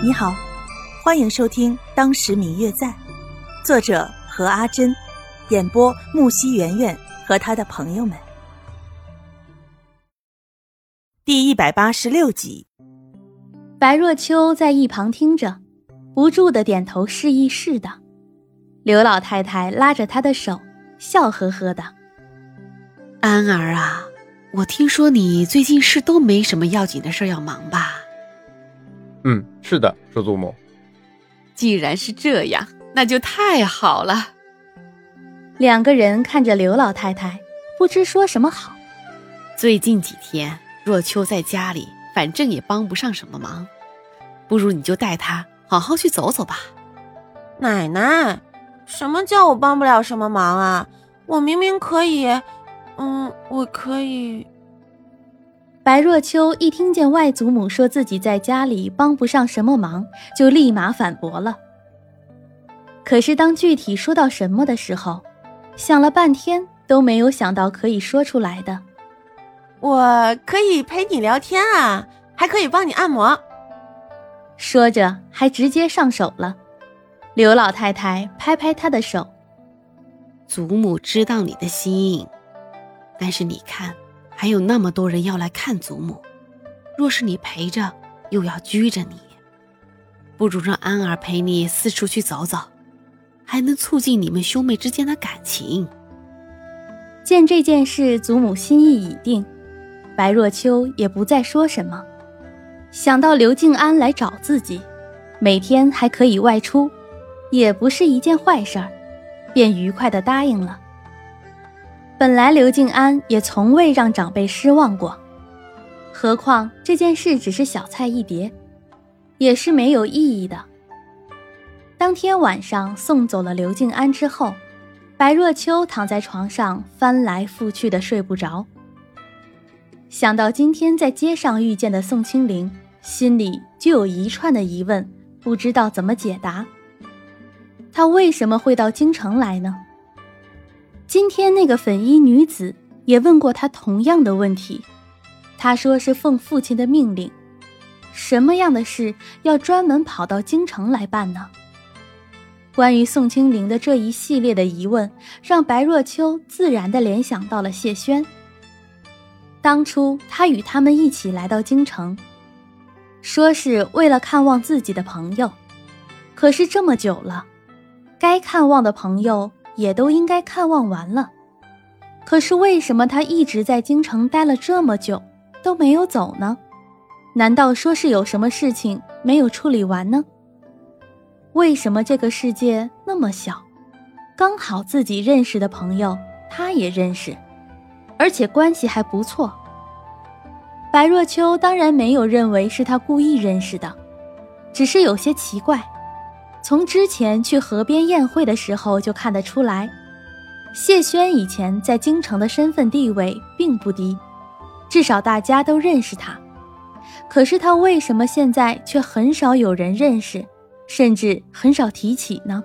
你好，欢迎收听《当时明月在》，作者何阿珍，演播木西圆圆和他的朋友们。第一百八十六集，白若秋在一旁听着，不住的点头示意是的。刘老太太拉着她的手，笑呵呵的：“安儿啊，我听说你最近是都没什么要紧的事要忙吧？”嗯，是的，说祖母。既然是这样，那就太好了。两个人看着刘老太太，不知说什么好。最近几天，若秋在家里，反正也帮不上什么忙，不如你就带她好好去走走吧。奶奶，什么叫我帮不了什么忙啊？我明明可以，嗯，我可以。白若秋一听见外祖母说自己在家里帮不上什么忙，就立马反驳了。可是当具体说到什么的时候，想了半天都没有想到可以说出来的。我可以陪你聊天啊，还可以帮你按摩。说着还直接上手了。刘老太太拍拍他的手：“祖母知道你的心，但是你看。”还有那么多人要来看祖母，若是你陪着，又要拘着你，不如让安儿陪你四处去走走，还能促进你们兄妹之间的感情。见这件事祖母心意已定，白若秋也不再说什么。想到刘静安来找自己，每天还可以外出，也不是一件坏事儿，便愉快地答应了。本来刘静安也从未让长辈失望过，何况这件事只是小菜一碟，也是没有意义的。当天晚上送走了刘静安之后，白若秋躺在床上翻来覆去的睡不着。想到今天在街上遇见的宋清灵，心里就有一串的疑问，不知道怎么解答。他为什么会到京城来呢？今天那个粉衣女子也问过他同样的问题，他说是奉父亲的命令，什么样的事要专门跑到京城来办呢？关于宋清灵的这一系列的疑问，让白若秋自然的联想到了谢轩。当初他与他们一起来到京城，说是为了看望自己的朋友，可是这么久了，该看望的朋友。也都应该看望完了，可是为什么他一直在京城待了这么久都没有走呢？难道说是有什么事情没有处理完呢？为什么这个世界那么小，刚好自己认识的朋友他也认识，而且关系还不错。白若秋当然没有认为是他故意认识的，只是有些奇怪。从之前去河边宴会的时候就看得出来，谢轩以前在京城的身份地位并不低，至少大家都认识他。可是他为什么现在却很少有人认识，甚至很少提起呢？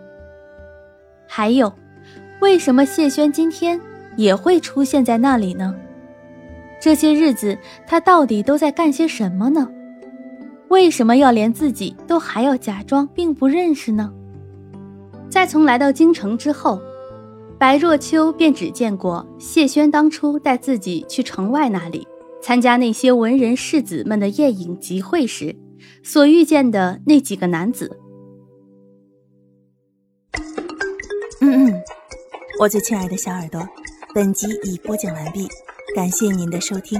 还有，为什么谢轩今天也会出现在那里呢？这些日子他到底都在干些什么呢？为什么要连自己都还要假装并不认识呢？再从来到京城之后，白若秋便只见过谢轩当初带自己去城外那里参加那些文人士子们的宴饮集会时所遇见的那几个男子。嗯嗯，我最亲爱的小耳朵，本集已播讲完毕，感谢您的收听。